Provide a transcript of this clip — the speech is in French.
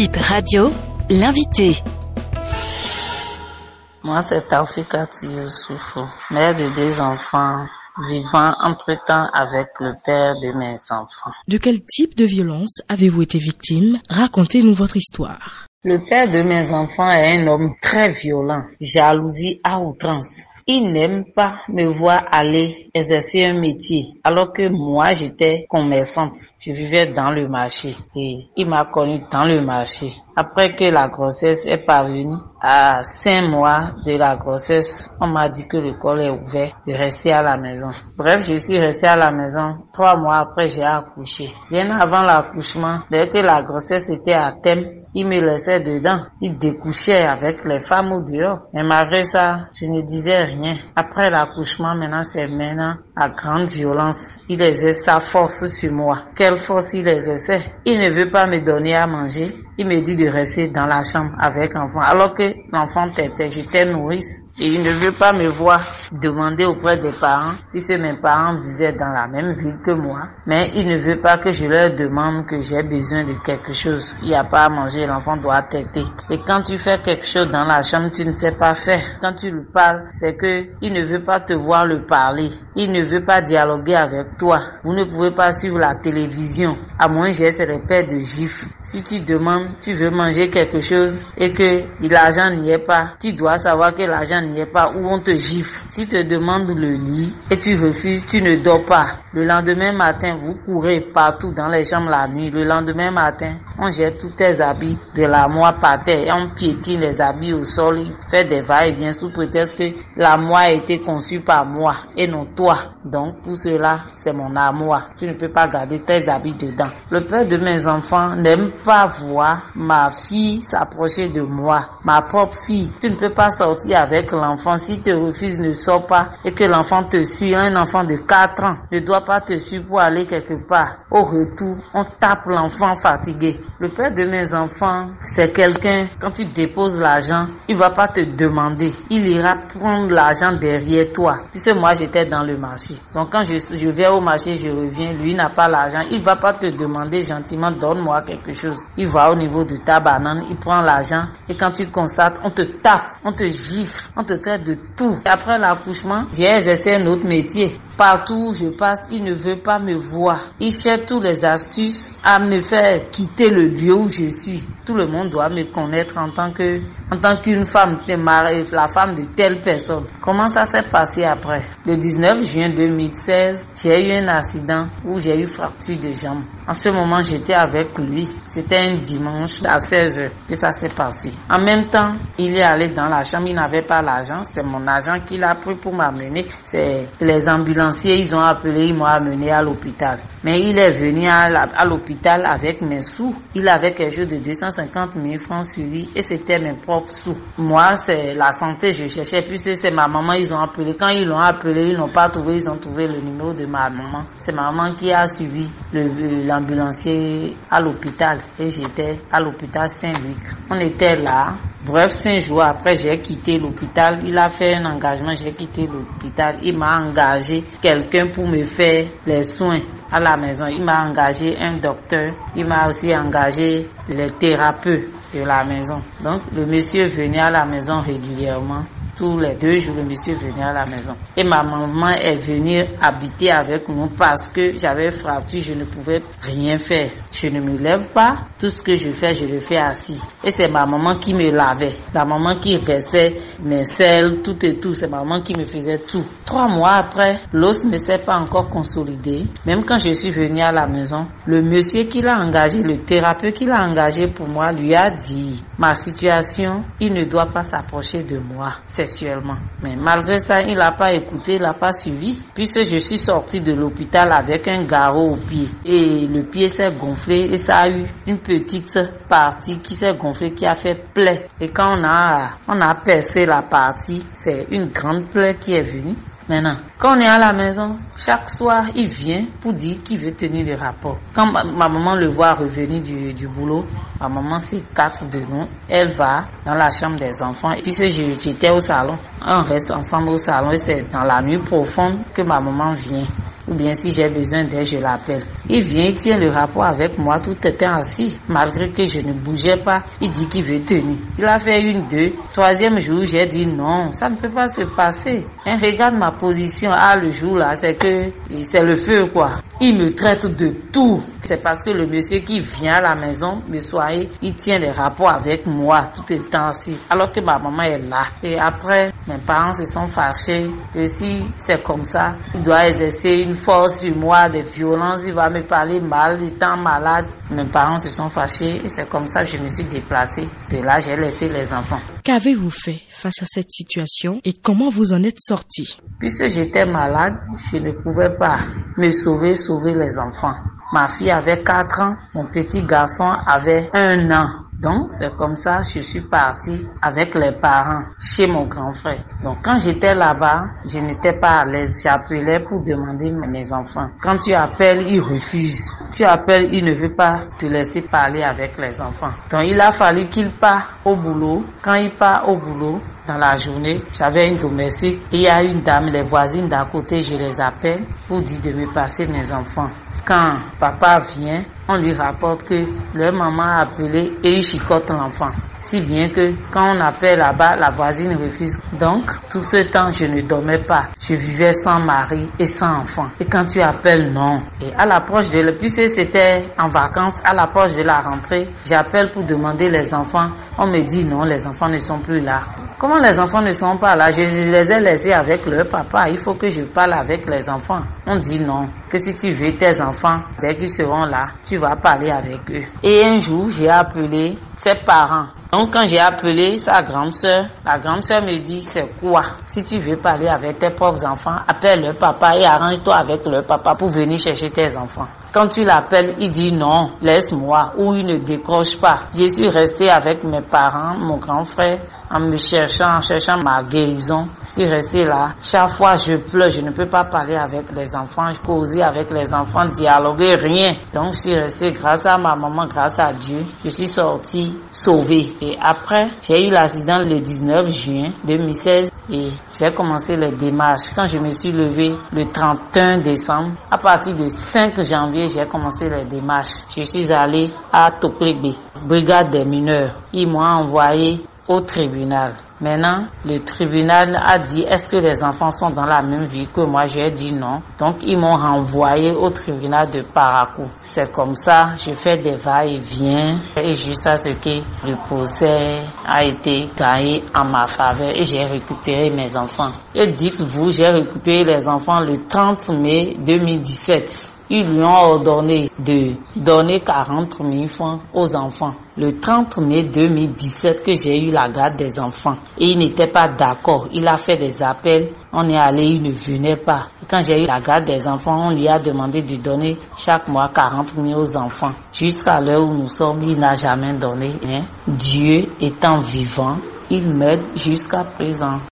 Bip Radio, l'invité. Moi, c'est Taufika Youssoufou, mère de deux enfants, vivant entre-temps avec le père de mes enfants. De quel type de violence avez-vous été victime? Racontez-nous votre histoire. Le père de mes enfants est un homme très violent, jalousie à outrance. Il n'aime pas me voir aller exercer un métier alors que moi j'étais commerçante. Je vivais dans le marché et il m'a connu dans le marché. Après que la grossesse est parvenue, à cinq mois de la grossesse, on m'a dit que l'école est ouverte, de rester à la maison. Bref, je suis restée à la maison. Trois mois après, j'ai accouché. Bien avant l'accouchement, dès que la grossesse était à thème, il me laissait dedans. Il découchait avec les femmes au dehors. Mais malgré ça, je ne disais rien. Après l'accouchement, maintenant, c'est maintenant à grande violence. Il exerce sa force sur moi. Quelle force il exerçait Il ne veut pas me donner à manger. Il me dit de rester dans la chambre avec l'enfant. Alors que l'enfant était, j'étais nourrice. Et il ne veut pas me voir demander auprès des parents, puisque mes parents vivaient dans la même ville que moi. Mais il ne veut pas que je leur demande que j'ai besoin de quelque chose. Il n'y a pas à manger, l'enfant doit têter. Et quand tu fais quelque chose dans la chambre, tu ne sais pas faire. Quand tu lui parles, c'est que il ne veut pas te voir le parler. Il ne veut pas dialoguer avec toi. Vous ne pouvez pas suivre la télévision. À moins j'ai ces repères de gifs. Si tu demandes, tu veux manger quelque chose et que l'argent n'y est pas, tu dois savoir que l'argent n'y pas ou on te gifle. Si te demande le lit et tu refuses, tu ne dors pas. Le lendemain matin, vous courez partout dans les chambres la nuit. Le lendemain matin, on jette tous tes habits de la moire par terre on piétine les habits au sol. Il fait des va-et-vient sous prétexte que la moire a été conçue par moi et non toi. Donc pour cela, c'est mon amour. Tu ne peux pas garder tes habits dedans. Le père de mes enfants n'aime pas voir ma fille s'approcher de moi, ma propre fille. Tu ne peux pas sortir avec l'enfant si te refuse ne sort pas et que l'enfant te suit. Un enfant de 4 ans ne doit pas te suivre pour aller quelque part. Au retour, on tape l'enfant fatigué. Le père de mes enfants, c'est quelqu'un, quand tu déposes l'argent, il va pas te demander. Il ira prendre l'argent derrière toi. Puisque moi, j'étais dans le marché. Donc quand je, je vais au marché, je reviens, lui n'a pas l'argent. Il va pas te demander gentiment, donne-moi quelque chose. Il va au niveau de ta banane, il prend l'argent et quand tu constates, on te tape, on te gifle, on te traite de tout. Après l'accouchement, j'ai exercé un autre métier. Partout où je passe, il ne veut pas me voir. Il cherche toutes les astuces à me faire quitter le lieu où je suis. Tout le monde doit me connaître en tant que, en tant qu'une femme, la femme de telle personne. Comment ça s'est passé après? Le 19 juin 2016, j'ai eu un accident où j'ai eu fracture de jambe. En ce moment, j'étais avec lui. C'était un dimanche à 16 h que ça s'est passé. En même temps, il est allé dans la chambre. Il n'avait pas l'argent. C'est mon agent qui l'a pris pour m'amener. C'est les ils ont appelé, ils m'ont amené à l'hôpital. Mais il est venu à l'hôpital avec mes sous. Il avait quelque chose de 250 000 francs sur lui et c'était mes propres sous. Moi, c'est la santé, je cherchais puisque c'est ma maman, ils ont appelé. Quand ils l'ont appelé, ils n'ont pas trouvé, ils ont trouvé le numéro de ma maman. C'est ma maman qui a suivi l'ambulancier à l'hôpital et j'étais à l'hôpital Saint-Luc. On était là. Bref, cinq jours après, j'ai quitté l'hôpital. Il a fait un engagement, j'ai quitté l'hôpital. Il m'a engagé quelqu'un pour me faire les soins à la maison. Il m'a engagé un docteur. Il m'a aussi engagé les thérapeutes de la maison. Donc, le monsieur venait à la maison régulièrement tous les deux jours, le monsieur venait à la maison. Et ma maman est venue habiter avec nous parce que j'avais fracture, je ne pouvais rien faire. Je ne me lève pas, tout ce que je fais, je le fais assis. Et c'est ma maman qui me lavait, la maman qui baissait mes selles, tout et tout, c'est ma maman qui me faisait tout. Trois mois après, l'os ne s'est pas encore consolidé. Même quand je suis venue à la maison, le monsieur qui l'a engagé, le thérapeute qui l'a engagé pour moi, lui a dit, ma situation, il ne doit pas s'approcher de moi. C'est mais malgré ça, il n'a pas écouté, il n'a pas suivi, puisque je suis sortie de l'hôpital avec un garrot au pied. Et le pied s'est gonflé et ça a eu une petite partie qui s'est gonflée, qui a fait plaie. Et quand on a, on a percé la partie, c'est une grande plaie qui est venue. Maintenant, quand on est à la maison, chaque soir, il vient pour dire qu'il veut tenir le rapport. Quand ma, maman le voit revenir du, du boulot, ma maman, c'est quatre de nous, elle va dans la chambre des enfants. Et puis, j'étais au salon, on reste ensemble au salon et c'est dans la nuit profonde que ma maman vient. Ou bien si j'ai besoin d'aide, je l'appelle. Il vient, il tient le rapport avec moi tout était assis, malgré que je ne bougeais pas. Il dit qu'il veut tenir. Il a fait une, deux. Troisième jour, j'ai dit non, ça ne peut pas se passer. Hein, regarde ma position. Ah, le jour là, c'est que c'est le feu quoi. Il me traite de tout. C'est parce que le monsieur qui vient à la maison me soirée, il tient les rapports avec moi tout temps assis, alors que ma maman est là. Et après, mes parents se sont fâchés que si c'est comme ça, il doit exercer une force sur moi, des violences, il va me parler mal, étant malade. Mes parents se sont fâchés et c'est comme ça que je me suis déplacée. De là, j'ai laissé les enfants. Qu'avez-vous fait face à cette situation et comment vous en êtes sorti? Puisque j'étais malade, je ne pouvais pas me sauver, sauver les enfants. Ma fille avait 4 ans, mon petit garçon avait un an. Donc, c'est comme ça, je suis partie avec les parents chez mon grand frère. Donc, quand j'étais là-bas, je n'étais pas à l'aise. J'appelais pour demander mes enfants. Quand tu appelles, ils refusent. Tu appelles, ils ne veulent pas te laisser parler avec les enfants. Donc, il a fallu qu'il part au boulot. Quand il part au boulot, dans la journée, j'avais une domestique. Il y a une dame, les voisines d'à côté, je les appelle pour dire de me passer mes enfants. Quand papa vient, on lui rapporte que leur maman a appelé et il chicote l'enfant. Si bien que quand on appelle là-bas, la voisine refuse. Donc, tout ce temps, je ne dormais pas. Je vivais sans mari et sans enfant. Et quand tu appelles, non. Et à l'approche de, puisque c'était en vacances, à l'approche de la rentrée, j'appelle pour demander les enfants. On me dit non, les enfants ne sont plus là. Comment les enfants ne sont pas là Je les ai laissés avec leur papa. Il faut que je parle avec les enfants. On dit non. Que si tu veux tes enfants, dès qu'ils seront là, tu vas parler avec eux. Et un jour, j'ai appelé ses parents. Donc quand j'ai appelé sa grande soeur, la grande soeur me dit c'est quoi? Si tu veux parler avec tes propres enfants, appelle le papa et arrange-toi avec le papa pour venir chercher tes enfants. Quand tu l'appelles, il dit non, laisse-moi ou il ne décroche pas. Je suis resté avec mes parents, mon grand frère, en me cherchant, en cherchant ma guérison. Je suis resté là. Chaque fois je pleure, je ne peux pas parler avec les enfants, je causer avec les enfants, dialoguer, rien. Donc je suis resté grâce à ma maman, grâce à Dieu. Je suis sorti sauvé. Et après, j'ai eu l'accident le 19 juin 2016 et j'ai commencé les démarches. Quand je me suis levé le 31 décembre, à partir du 5 janvier, j'ai commencé les démarches. Je suis allé à Toplebe, brigade des mineurs. Ils m'ont envoyé au tribunal. Maintenant, le tribunal a dit est-ce que les enfants sont dans la même vie que moi? J'ai dit non. Donc, ils m'ont renvoyé au tribunal de Parakou. C'est comme ça, je fais des va-et-vient et jusqu'à ce que le procès a été gagné en ma faveur et j'ai récupéré mes enfants. Et dites-vous, j'ai récupéré les enfants le 30 mai 2017 ils lui ont ordonné de donner 40 000 francs aux enfants. Le 30 mai 2017 que j'ai eu la garde des enfants. Et il n'était pas d'accord. Il a fait des appels. On est allé, il ne venait pas. Quand j'ai eu la garde des enfants, on lui a demandé de donner chaque mois 40 000 aux enfants. Jusqu'à l'heure où nous sommes, il n'a jamais donné. Hein. Dieu étant vivant, il m'aide jusqu'à présent.